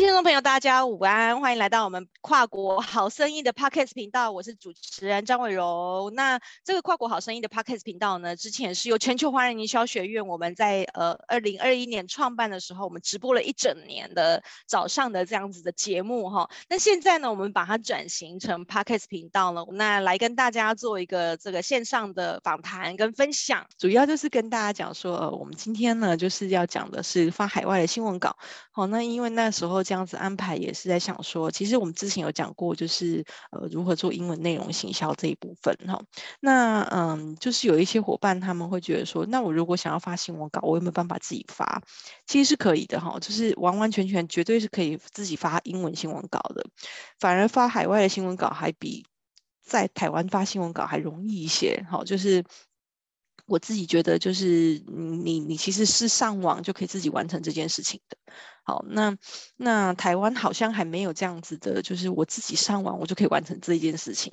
听众朋友，大家午安，欢迎来到我们跨国好生意的 Podcast 频道，我是主持人张伟柔。那这个跨国好生意的 Podcast 频道呢，之前是由全球华人营销学院我们在呃二零二一年创办的时候，我们直播了一整年的早上的这样子的节目哈。那现在呢，我们把它转型成 Podcast 频道了，那来跟大家做一个这个线上的访谈跟分享，主要就是跟大家讲说，呃，我们今天呢就是要讲的是发海外的新闻稿。好，那因为那时候。这样子安排也是在想说，其实我们之前有讲过，就是呃如何做英文内容行销这一部分哈。那嗯，就是有一些伙伴他们会觉得说，那我如果想要发新闻稿，我有没有办法自己发？其实是可以的哈，就是完完全全绝对是可以自己发英文新闻稿的，反而发海外的新闻稿还比在台湾发新闻稿还容易一些。好，就是。我自己觉得，就是你你其实是上网就可以自己完成这件事情的。好，那那台湾好像还没有这样子的，就是我自己上网我就可以完成这一件事情。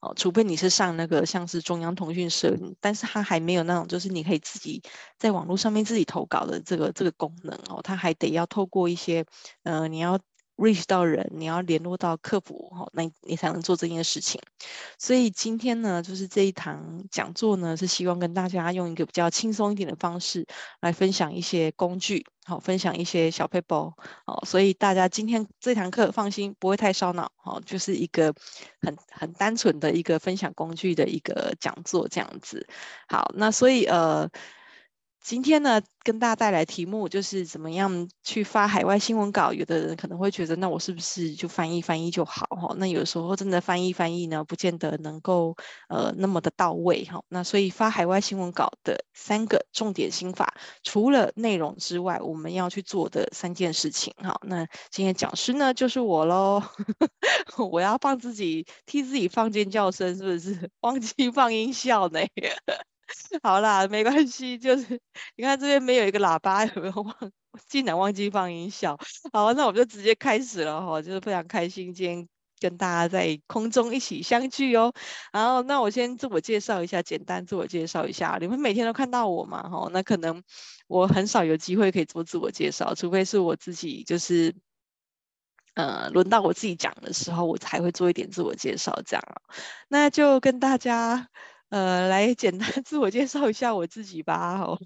哦，除非你是上那个像是中央通讯社，但是它还没有那种就是你可以自己在网络上面自己投稿的这个这个功能哦，它还得要透过一些呃你要。Reach 到人，你要联络到客服，哈，那你才能做这件事情。所以今天呢，就是这一堂讲座呢，是希望跟大家用一个比较轻松一点的方式来分享一些工具，好，分享一些小 paper，，好，所以大家今天这堂课放心，不会太烧脑，好，就是一个很很单纯的一个分享工具的一个讲座这样子。好，那所以呃。今天呢，跟大家带来题目就是怎么样去发海外新闻稿。有的人可能会觉得，那我是不是就翻译翻译就好哈？那有时候真的翻译翻译呢，不见得能够呃那么的到位哈。那所以发海外新闻稿的三个重点心法，除了内容之外，我们要去做的三件事情哈。那今天讲师呢就是我喽，我要放自己替自己放尖叫声，是不是？忘记放音效呢？好啦，没关系，就是你看这边没有一个喇叭，有没有忘？竟然忘记放音效。好，那我们就直接开始了哈，就是非常开心今天跟大家在空中一起相聚哦。然后，那我先自我介绍一下，简单自我介绍一下。你们每天都看到我嘛？哈，那可能我很少有机会可以做自我介绍，除非是我自己就是呃轮到我自己讲的时候，我才会做一点自我介绍这样。那就跟大家。呃，来简单 自我介绍一下我自己吧。好，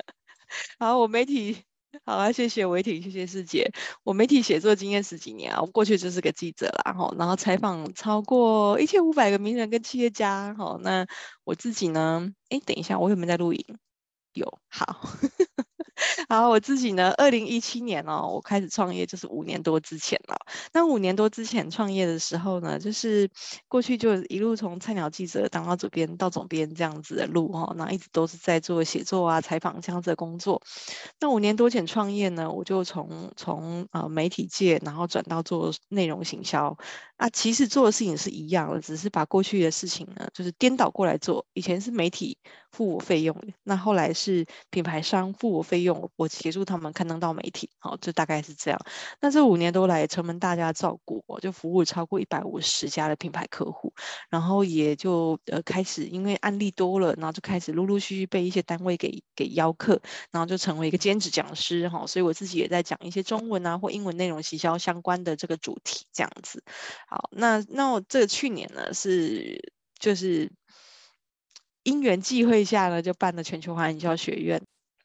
好，我媒体，好啊，谢谢维挺，谢谢师姐。我媒体写作经验十几年啊，我过去就是个记者啦，哈，然后采访超过一千五百个名人跟企业家，好，那我自己呢？哎，等一下，我有没有在录音？有，好。好，我自己呢，二零一七年哦，我开始创业就是五年多之前了。那五年多之前创业的时候呢，就是过去就一路从菜鸟记者当到主编到总编这样子的路哈，那一直都是在做写作啊、采访这样子的工作。那五年多前创业呢，我就从从呃媒体界，然后转到做内容行销啊，其实做的事情是一样的，只是把过去的事情呢，就是颠倒过来做。以前是媒体付我费用，那后来是品牌商付我费用。我协助他们刊登到媒体，好，这大概是这样。那这五年多来，承蒙大家照顾，我就服务超过一百五十家的品牌客户，然后也就呃开始，因为案例多了，然后就开始陆陆续续被一些单位给给邀客，然后就成为一个兼职讲师哈。所以我自己也在讲一些中文啊或英文内容行销相关的这个主题这样子。好，那那我这去年呢是就是因缘际会下呢，就办了全球华人营销学院。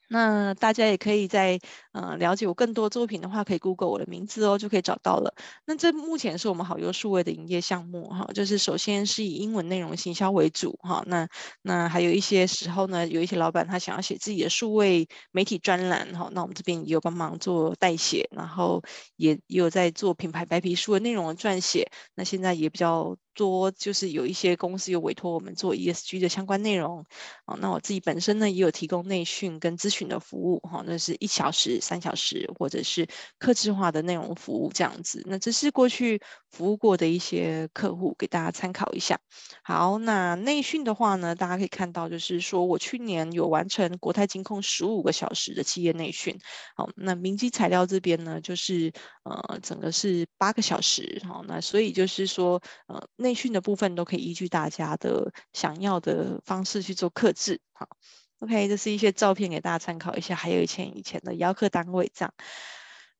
那大家也可以在呃了解我更多作品的话，可以 Google 我的名字哦，就可以找到了。那这目前是我们好优数位的营业项目哈，就是首先是以英文内容行销为主哈，那那还有一些时候呢，有一些老板他想要写自己的数位媒体专栏哈，那我们这边也有帮忙做代写，然后也也有在做品牌白皮书的内容的撰写，那现在也比较。多就是有一些公司有委托我们做 ESG 的相关内容，啊，那我自己本身呢也有提供内训跟咨询的服务，哈，那是一小时、三小时或者是客制化的内容服务这样子。那这是过去服务过的一些客户，给大家参考一下。好，那内训的话呢，大家可以看到，就是说我去年有完成国泰金控十五个小时的企业内训，好，那明基材料这边呢，就是呃整个是八个小时，好，那所以就是说呃内训的部分都可以依据大家的想要的方式去做克制，好，OK，这是一些照片给大家参考一下，还有以前以前的邀课单位这样。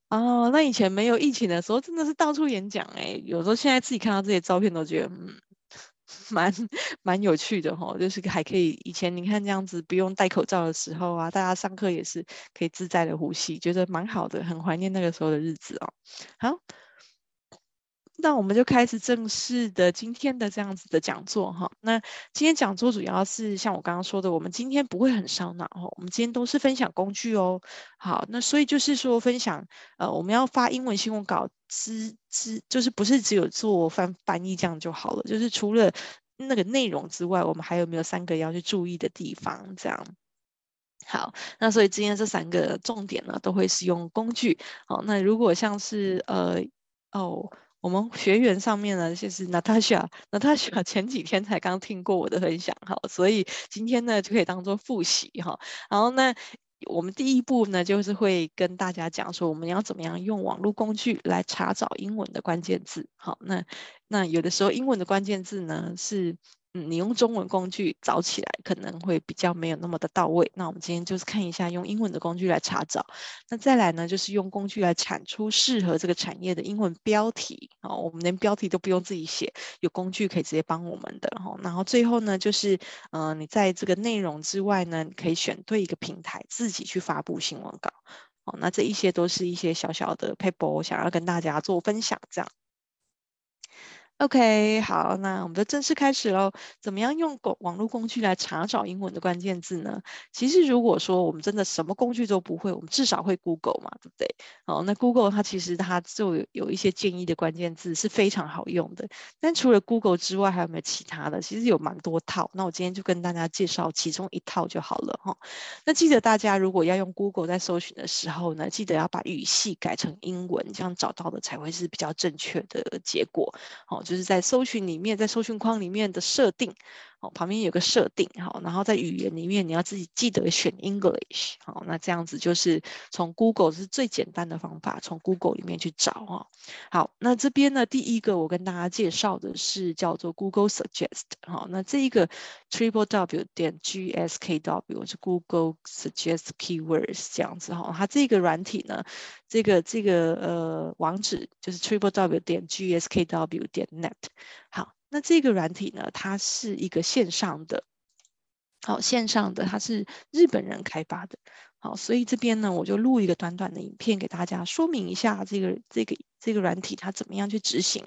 哦，那以前没有疫情的时候，真的是到处演讲哎。有时候现在自己看到这些照片，都觉得嗯，蛮蛮有趣的哈。就是还可以，以前你看这样子不用戴口罩的时候啊，大家上课也是可以自在的呼吸，觉得蛮好的，很怀念那个时候的日子哦。好。那我们就开始正式的今天的这样子的讲座哈。那今天讲座主要是像我刚刚说的，我们今天不会很烧脑哈。我们今天都是分享工具哦。好，那所以就是说分享呃，我们要发英文新闻稿之之，就是不是只有做翻翻译这样就好了。就是除了那个内容之外，我们还有没有三个要去注意的地方？这样。好，那所以今天这三个重点呢，都会使用工具。好，那如果像是呃哦。我们学员上面呢，就是 Natasha，Natasha 前几天才刚听过我的分享哈，所以今天呢就可以当做复习哈。然后呢，我们第一步呢就是会跟大家讲说，我们要怎么样用网络工具来查找英文的关键字。好，那那有的时候英文的关键字呢是。你用中文工具找起来可能会比较没有那么的到位。那我们今天就是看一下用英文的工具来查找。那再来呢，就是用工具来产出适合这个产业的英文标题。哦，我们连标题都不用自己写，有工具可以直接帮我们的。然后最后呢，就是嗯、你在这个内容之外呢，你可以选对一个平台，自己去发布新闻稿。哦，那这一些都是一些小小的 paper，我想要跟大家做分享，这样。OK，好，那我们就正式开始喽。怎么样用网网络工具来查找英文的关键字呢？其实如果说我们真的什么工具都不会，我们至少会 Google 嘛，对不对？哦，那 Google 它其实它就有有一些建议的关键字是非常好用的。但除了 Google 之外，还有没有其他的？其实有蛮多套。那我今天就跟大家介绍其中一套就好了哈。那记得大家如果要用 Google 在搜寻的时候呢，记得要把语系改成英文，这样找到的才会是比较正确的结果。哦。就是在搜寻里面，在搜寻框里面的设定。哦，旁边有个设定，好，然后在语言里面你要自己记得选 English，好，那这样子就是从 Google 是最简单的方法，从 Google 里面去找啊。好，那这边呢，第一个我跟大家介绍的是叫做 Google Suggest，好，那这一个 Triple W 点 G S K W 是 Google Suggest Keywords 这样子哈，它这个软体呢，这个这个呃网址就是 Triple W 点 G S K W 点 Net，好。那这个软体呢，它是一个线上的，好，线上的，它是日本人开发的，好，所以这边呢，我就录一个短短的影片给大家说明一下这个这个。这个软体它怎么样去执行？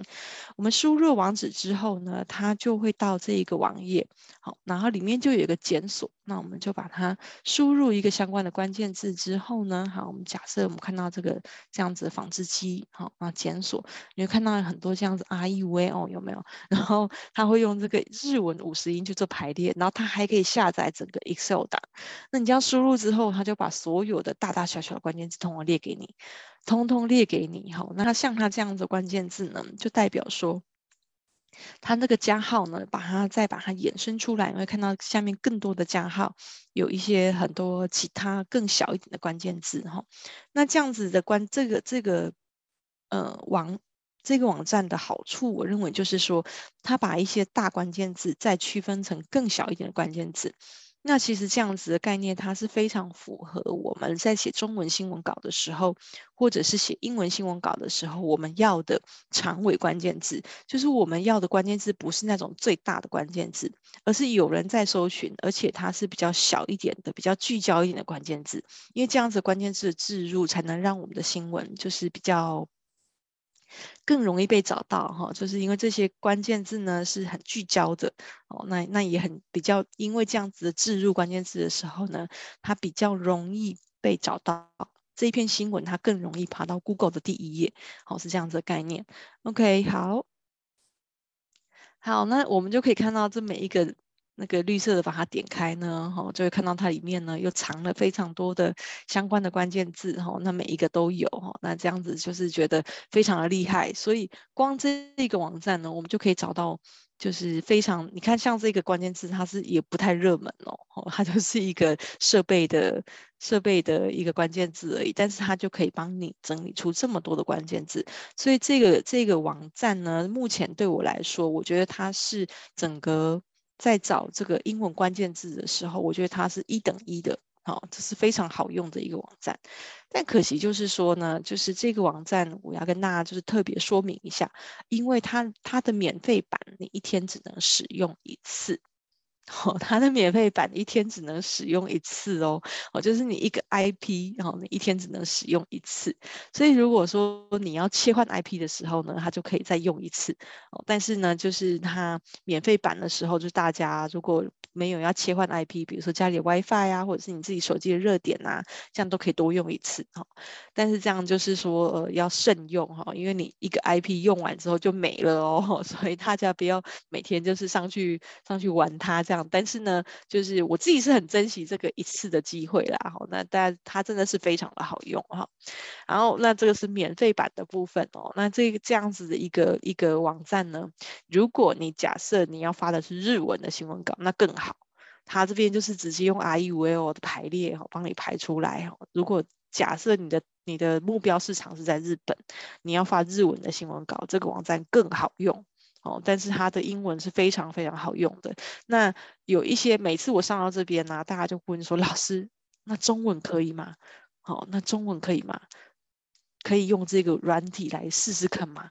我们输入网址之后呢，它就会到这一个网页，好，然后里面就有一个检索，那我们就把它输入一个相关的关键字之后呢，好，我们假设我们看到这个这样子的纺织机，好，那检索，你会看到很多这样子 R E V 哦，有没有？然后它会用这个日文五十音去做排列，然后它还可以下载整个 Excel 档，那你这样输入之后，它就把所有的大大小小的关键字统统列给你。通通列给你哈，那像它这样子关键字呢，就代表说，它那个加号呢，把它再把它衍生出来，你会看到下面更多的加号，有一些很多其他更小一点的关键字哈。那这样子的关这个这个呃网这个网站的好处，我认为就是说，它把一些大关键字再区分成更小一点的关键字。那其实这样子的概念，它是非常符合我们在写中文新闻稿的时候，或者是写英文新闻稿的时候，我们要的长尾关键字，就是我们要的关键字不是那种最大的关键字，而是有人在搜寻，而且它是比较小一点的、比较聚焦一点的关键字，因为这样子关键字的置入，才能让我们的新闻就是比较。更容易被找到哈，就是因为这些关键字呢是很聚焦的哦，那那也很比较，因为这样子的置入关键字的时候呢，它比较容易被找到，这一篇新闻它更容易爬到 Google 的第一页，好，是这样子的概念。OK，好，好，那我们就可以看到这每一个。那个绿色的把它点开呢，哈，就会看到它里面呢又藏了非常多的相关的关键字，哈，那每一个都有，哈，那这样子就是觉得非常的厉害。所以光这一个网站呢，我们就可以找到，就是非常，你看像这个关键字，它是也不太热门哦，它就是一个设备的设备的一个关键字而已，但是它就可以帮你整理出这么多的关键字。所以这个这个网站呢，目前对我来说，我觉得它是整个。在找这个英文关键字的时候，我觉得它是一等一的，好，这是非常好用的一个网站。但可惜就是说呢，就是这个网站我要跟大家就是特别说明一下，因为它它的免费版你一天只能使用一次。哦，它的免费版一天只能使用一次哦，哦，就是你一个 IP，然后你一天只能使用一次。所以如果说你要切换 IP 的时候呢，它就可以再用一次。哦，但是呢，就是它免费版的时候，就大家如果没有要切换 IP，比如说家里 WiFi 啊，或者是你自己手机的热点啊，这样都可以多用一次。哈，但是这样就是说，呃，要慎用哈，因为你一个 IP 用完之后就没了哦，所以大家不要每天就是上去上去玩它这样。但是呢，就是我自己是很珍惜这个一次的机会啦。好，那大家它真的是非常的好用哈。然后那这个是免费版的部分哦。那这个这样子的一个一个网站呢，如果你假设你要发的是日文的新闻稿，那更好。它这边就是直接用 I E U L 的排列哈，帮你排出来哈。如果假设你的你的目标市场是在日本，你要发日文的新闻稿，这个网站更好用。哦，但是它的英文是非常非常好用的。那有一些每次我上到这边呢、大家就会说：“老师，那中文可以吗？”好、哦，那中文可以吗？可以用这个软体来试试看吗？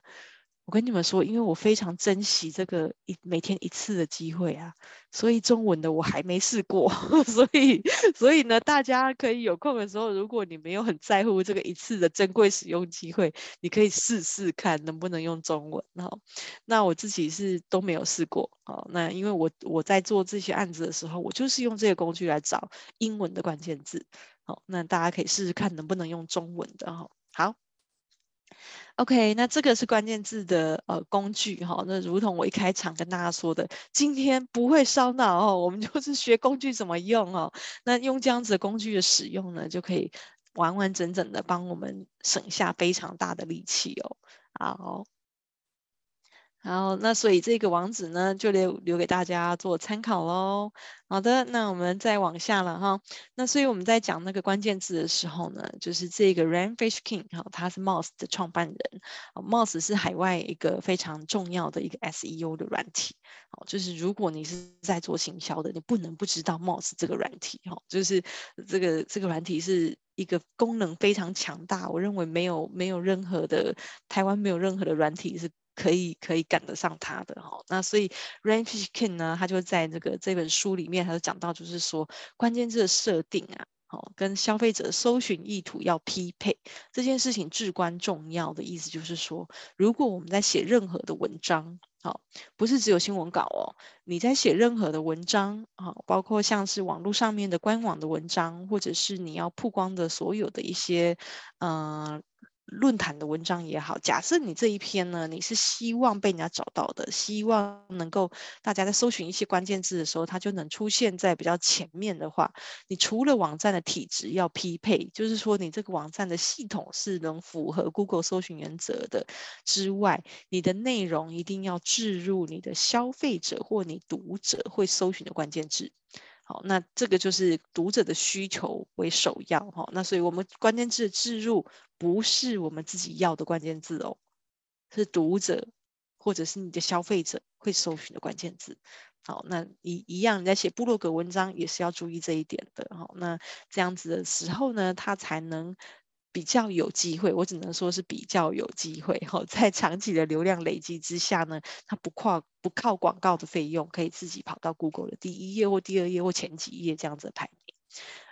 我跟你们说，因为我非常珍惜这个一每天一次的机会啊，所以中文的我还没试过，所以所以呢，大家可以有空的时候，如果你没有很在乎这个一次的珍贵使用机会，你可以试试看能不能用中文。好，那我自己是都没有试过。好，那因为我我在做这些案子的时候，我就是用这个工具来找英文的关键字。好，那大家可以试试看能不能用中文的。哈，好。OK，那这个是关键字的呃工具哈，那如同我一开场跟大家说的，今天不会烧脑哦，我们就是学工具怎么用哦。那用这样子的工具的使用呢，就可以完完整整的帮我们省下非常大的力气哦。好。好，那所以这个网址呢，就留留给大家做参考喽。好的，那我们再往下了哈。那所以我们在讲那个关键字的时候呢，就是这个 Ran Fish King 哈，他是 Moz 的创办人。Moz 是海外一个非常重要的一个 SEO 的软体。好，就是如果你是在做行销的，你不能不知道 Moz 这个软体哈。就是这个这个软体是一个功能非常强大，我认为没有没有任何的台湾没有任何的软体是。可以可以赶得上他的哈，那所以 Rand Fishkin 呢，他就在这个这本书里面，他就讲到，就是说关键字的设定啊，好，跟消费者搜寻意图要匹配，这件事情至关重要的意思就是说，如果我们在写任何的文章，好，不是只有新闻稿哦，你在写任何的文章，好，包括像是网络上面的官网的文章，或者是你要曝光的所有的一些，嗯、论坛的文章也好，假设你这一篇呢，你是希望被人家找到的，希望能够大家在搜寻一些关键字的时候，它就能出现在比较前面的话，你除了网站的体质要匹配，就是说你这个网站的系统是能符合 Google 搜寻原则的之外，你的内容一定要置入你的消费者或你读者会搜寻的关键字。好，那这个就是读者的需求为首要哈。那所以我们关键字的置入不是我们自己要的关键字哦，是读者或者是你的消费者会搜寻的关键字。好，那一一样你在写部落格文章也是要注意这一点的哈。那这样子的时候呢，它才能。比较有机会，我只能说是比较有机会哈，在长期的流量累积之下呢，它不靠不靠广告的费用，可以自己跑到 Google 的第一页或第二页或前几页这样子的排名。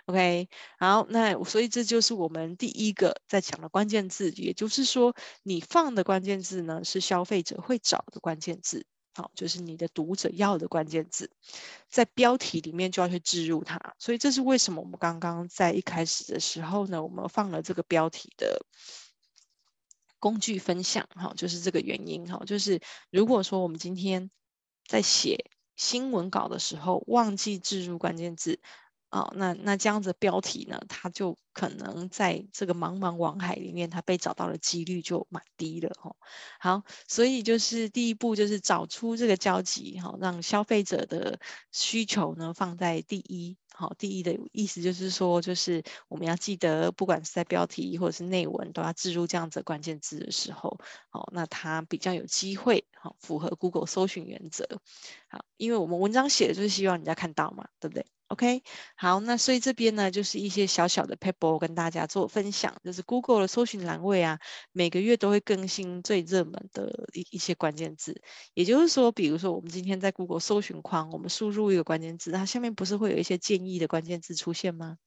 OK，好，那所以这就是我们第一个在讲的关键字，也就是说你放的关键字呢是消费者会找的关键字。好，就是你的读者要的关键字，在标题里面就要去置入它，所以这是为什么我们刚刚在一开始的时候呢，我们放了这个标题的工具分享，哈，就是这个原因，哈，就是如果说我们今天在写新闻稿的时候忘记置入关键字。哦，那那这样子标题呢，它就可能在这个茫茫网海里面，它被找到的几率就蛮低了哦。好，所以就是第一步就是找出这个交集，哈，让消费者的需求呢放在第一。好，第一的意思就是说，就是我们要记得，不管是在标题或者是内文，都要置入这样子的关键字的时候，好，那它比较有机会，好，符合 Google 搜寻原则。好，因为我们文章写的就是希望人家看到嘛，对不对？OK，好，那所以这边呢，就是一些小小的 paper 跟大家做分享，就是 Google 的搜寻栏位啊，每个月都会更新最热门的一一些关键字。也就是说，比如说我们今天在 Google 搜寻框，我们输入一个关键字，它下面不是会有一些建议的关键字出现吗？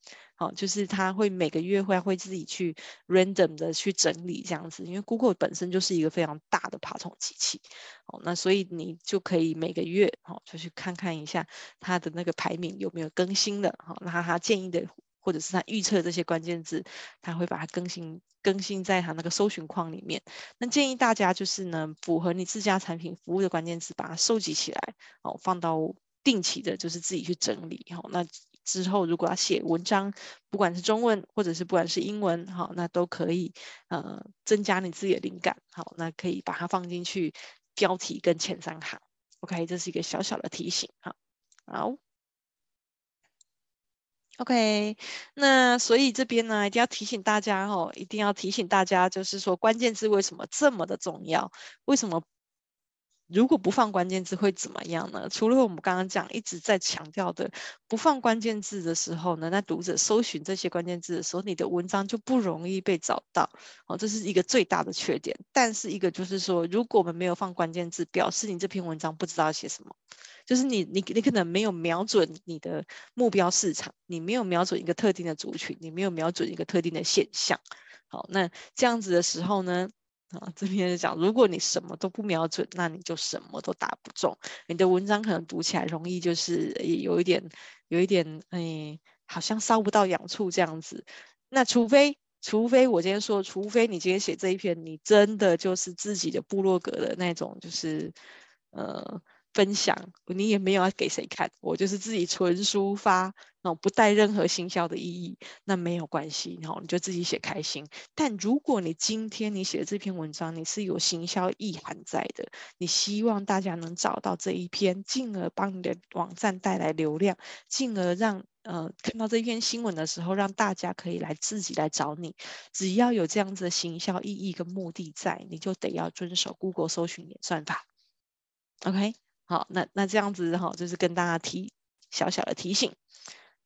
哦，就是它会每个月会会自己去 random 的去整理这样子，因为 Google 本身就是一个非常大的爬虫机器。哦，那所以你就可以每个月哦就去看看一下它的那个排名有没有更新的。好，那它建议的或者是它预测这些关键字，它会把它更新更新在它那个搜寻框里面。那建议大家就是呢，符合你自家产品服务的关键字，把它收集起来，哦，放到定期的，就是自己去整理。好，那。之后，如果要写文章，不管是中文或者是不管是英文，好，那都可以，呃，增加你自己的灵感，好，那可以把它放进去标题跟前三行，OK，这是一个小小的提醒，好，好，OK，那所以这边呢，一定要提醒大家哦，一定要提醒大家，就是说关键字为什么这么的重要？为什么？如果不放关键字会怎么样呢？除了我们刚刚讲一直在强调的，不放关键字的时候呢，那读者搜寻这些关键字的时候，你的文章就不容易被找到。哦，这是一个最大的缺点。但是一个就是说，如果我们没有放关键字，表示你这篇文章不知道写什么，就是你你你可能没有瞄准你的目标市场，你没有瞄准一个特定的族群，你没有瞄准一个特定的现象。好，那这样子的时候呢？啊，这边是讲，如果你什么都不瞄准，那你就什么都打不中。你的文章可能读起来容易就是有一点，有一点，哎，好像烧不到痒处这样子。那除非，除非我今天说，除非你今天写这一篇，你真的就是自己的部落格的那种，就是，呃。分享，你也没有要给谁看，我就是自己纯抒发，那不带任何行销的意义，那没有关系，然后你就自己写开心。但如果你今天你写的这篇文章，你是有行销意涵在的，你希望大家能找到这一篇，进而帮你的网站带来流量，进而让呃看到这篇新闻的时候，让大家可以来自己来找你。只要有这样子的行销意义跟目的在，你就得要遵守 Google 搜寻演算法。OK。好，那那这样子哈，就是跟大家提小小的提醒。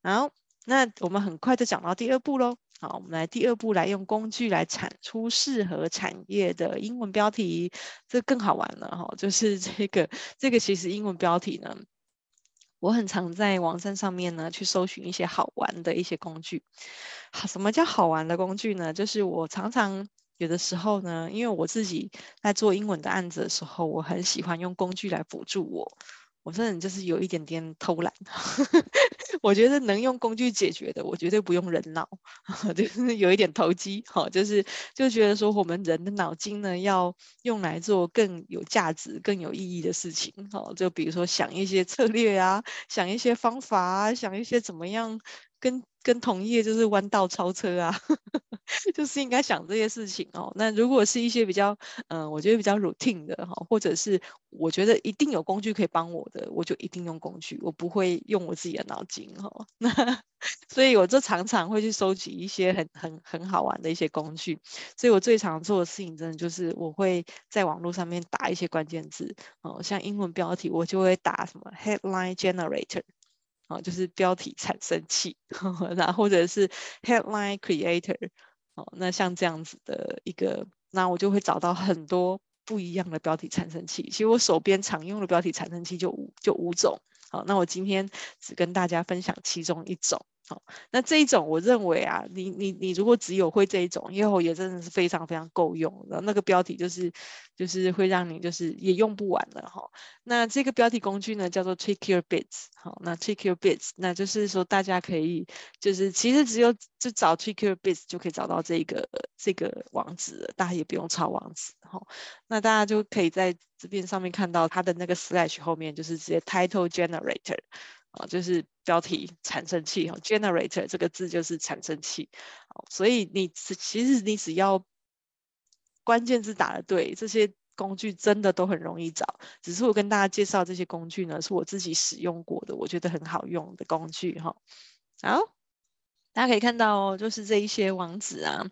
好，那我们很快就讲到第二步喽。好，我们来第二步来用工具来产出适合产业的英文标题，这更好玩了哈。就是这个这个其实英文标题呢，我很常在网站上面呢去搜寻一些好玩的一些工具。好，什么叫好玩的工具呢？就是我常常。有的时候呢，因为我自己在做英文的案子的时候，我很喜欢用工具来辅助我。我这人就是有一点点偷懒，我觉得能用工具解决的，我绝对不用人脑，就是有一点投机，哈，就是就觉得说我们人的脑筋呢，要用来做更有价值、更有意义的事情，哈，就比如说想一些策略啊，想一些方法啊，想一些怎么样。跟跟同业就是弯道超车啊，就是应该想这些事情哦。那如果是一些比较，嗯、我觉得比较 routine 的哈，或者是我觉得一定有工具可以帮我的，我就一定用工具，我不会用我自己的脑筋哈。那所以我就常常会去收集一些很很很好玩的一些工具。所以我最常做的事情，真的就是我会在网络上面打一些关键字哦，像英文标题，我就会打什么 headline generator。哦，就是标题产生器，那或者是 headline creator，哦，那像这样子的一个，那我就会找到很多不一样的标题产生器。其实我手边常用的标题产生器就五就五种，好，那我今天只跟大家分享其中一种。好，那这一种我认为啊，你你你如果只有会这一种，以后也真的是非常非常够用。然后那个标题就是就是会让你就是也用不完了哈。那这个标题工具呢叫做 Trick Your Bits，好，那 Trick Your Bits，那就是说大家可以就是其实只有就找 Trick Your Bits 就可以找到这个这个网址了，大家也不用抄网址哈。那大家就可以在这边上面看到它的那个 slash 后面就是直接 Title Generator。啊，就是标题产生器哈，generator 这个字就是产生器，所以你其实你只要关键字打得对，这些工具真的都很容易找。只是我跟大家介绍这些工具呢，是我自己使用过的，我觉得很好用的工具哈。好，大家可以看到哦，就是这一些网址啊，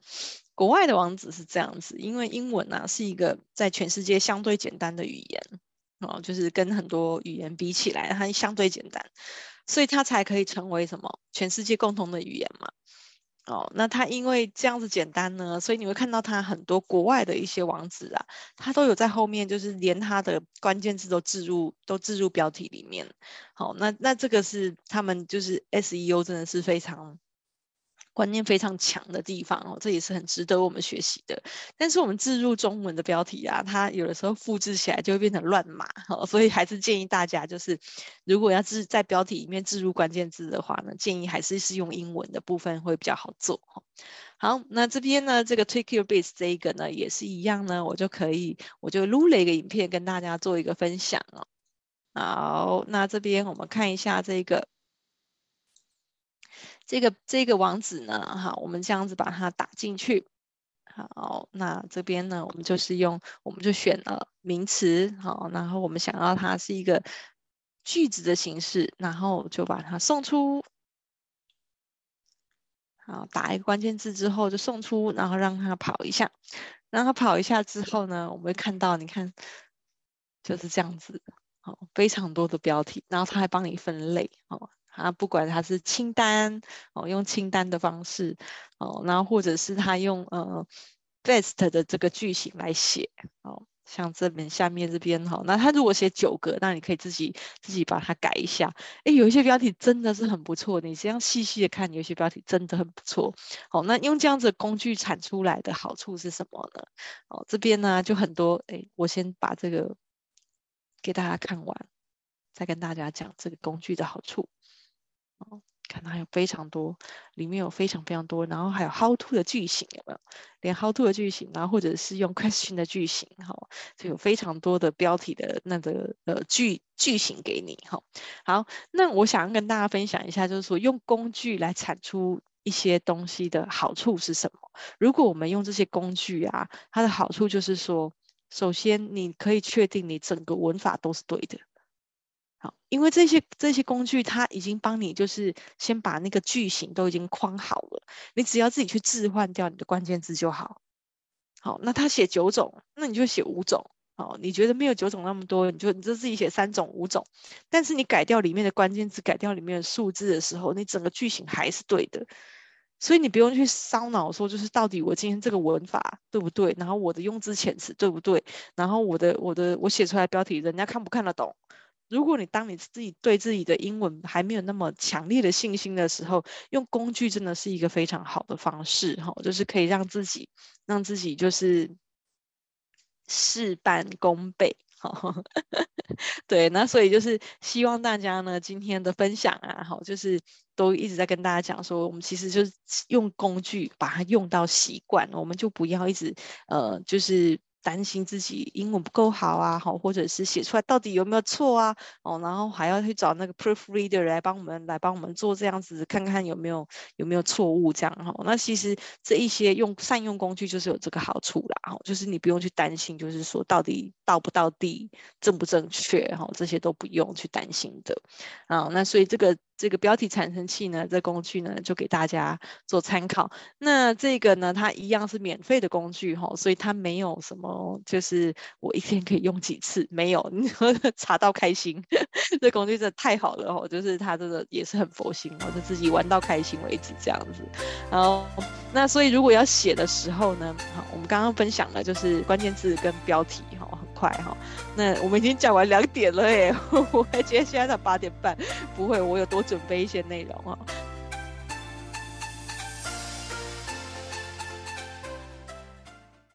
国外的网址是这样子，因为英文啊是一个在全世界相对简单的语言。哦，就是跟很多语言比起来，它相对简单。所以它才可以成为什么全世界共同的语言嘛。哦，那它因为这样子简单呢，所以你会看到它很多国外的一些网址啊，它都有在后面，就是连它的关键字都置入，都置入标题里面。好，那那这个是他们就是 SEO 真的是非常。观念非常强的地方哦，这也是很值得我们学习的。但是我们置入中文的标题啊，它有的时候复制起来就会变成乱码哦，所以还是建议大家，就是如果要置在标题里面置入关键字的话呢，建议还是是用英文的部分会比较好做哈。好，那这边呢，这个 Take Your Base 这一个呢也是一样呢，我就可以我就录了一个影片跟大家做一个分享哦。好，那这边我们看一下这个。这个这个网址呢，哈，我们这样子把它打进去。好，那这边呢，我们就是用，我们就选了名词，好，然后我们想要它是一个句子的形式，然后就把它送出。好，打一个关键字之后就送出，然后让它跑一下，让它跑一下之后呢，我们会看到，你看，就是这样子，好，非常多的标题，然后它还帮你分类，好。啊，不管它是清单哦，用清单的方式哦，然后或者是他用呃 best 的这个句型来写哦，像这边下面这边哈、哦，那他如果写九个，那你可以自己自己把它改一下。哎，有一些标题真的是很不错，你这样细细的看，有些标题真的很不错。好、那用这样子工具产出来的好处是什么呢？哦，这边呢就很多，哎，我先把这个给大家看完，再跟大家讲这个工具的好处。看它有非常多，里面有非常非常多，然后还有 how to 的句型有没有？连 how to 的句型，然后或者是用 question 的句型，哈、就有非常多的标题的那个呃句句型给你，哈、好，那我想要跟大家分享一下，就是说用工具来产出一些东西的好处是什么？如果我们用这些工具啊，它的好处就是说，首先你可以确定你整个文法都是对的。因为这些这些工具，它已经帮你就是先把那个句型都已经框好了，你只要自己去置换掉你的关键字就好。好，那他写九种，那你就写五种。好，你觉得没有九种那么多，你就你就自己写三种、五种。但是你改掉里面的关键字，改掉里面的数字的时候，你整个句型还是对的。所以你不用去烧脑说，就是到底我今天这个文法对不对，然后我的用字遣词对不对，然后我的我的我写出来标题人家看不看得懂？如果你当你自己对自己的英文还没有那么强烈的信心的时候，用工具真的是一个非常好的方式，哈，就是可以让自己让自己就是事半功倍，哈，对，那所以就是希望大家呢今天的分享啊，好，就是都一直在跟大家讲说，我们其实就是用工具把它用到习惯，我们就不要一直呃就是。担心自己英文不够好啊，好，或者是写出来到底有没有错啊，哦，然后还要去找那个 proofreader 来帮我们来帮我们做这样子，看看有没有有没有错误这样哈。那其实这一些用善用工具就是有这个好处啦，哈，就是你不用去担心，就是说到底到不到地正不正确哈，这些都不用去担心的啊。那所以这个。这个标题产生器呢，这工具呢，就给大家做参考。那这个呢，它一样是免费的工具哈，所以它没有什么，就是我一天可以用几次，没有，你 查到开心。这工具真的太好了哈，就是它真的也是很佛心，我就自己玩到开心为止这样子。然后，那所以如果要写的时候呢，好，我们刚刚分享了就是关键字跟标题哈。快哈，那我们已经讲完两点了耶，我还觉得现在才八点半，不会，我有多准备一些内容哈。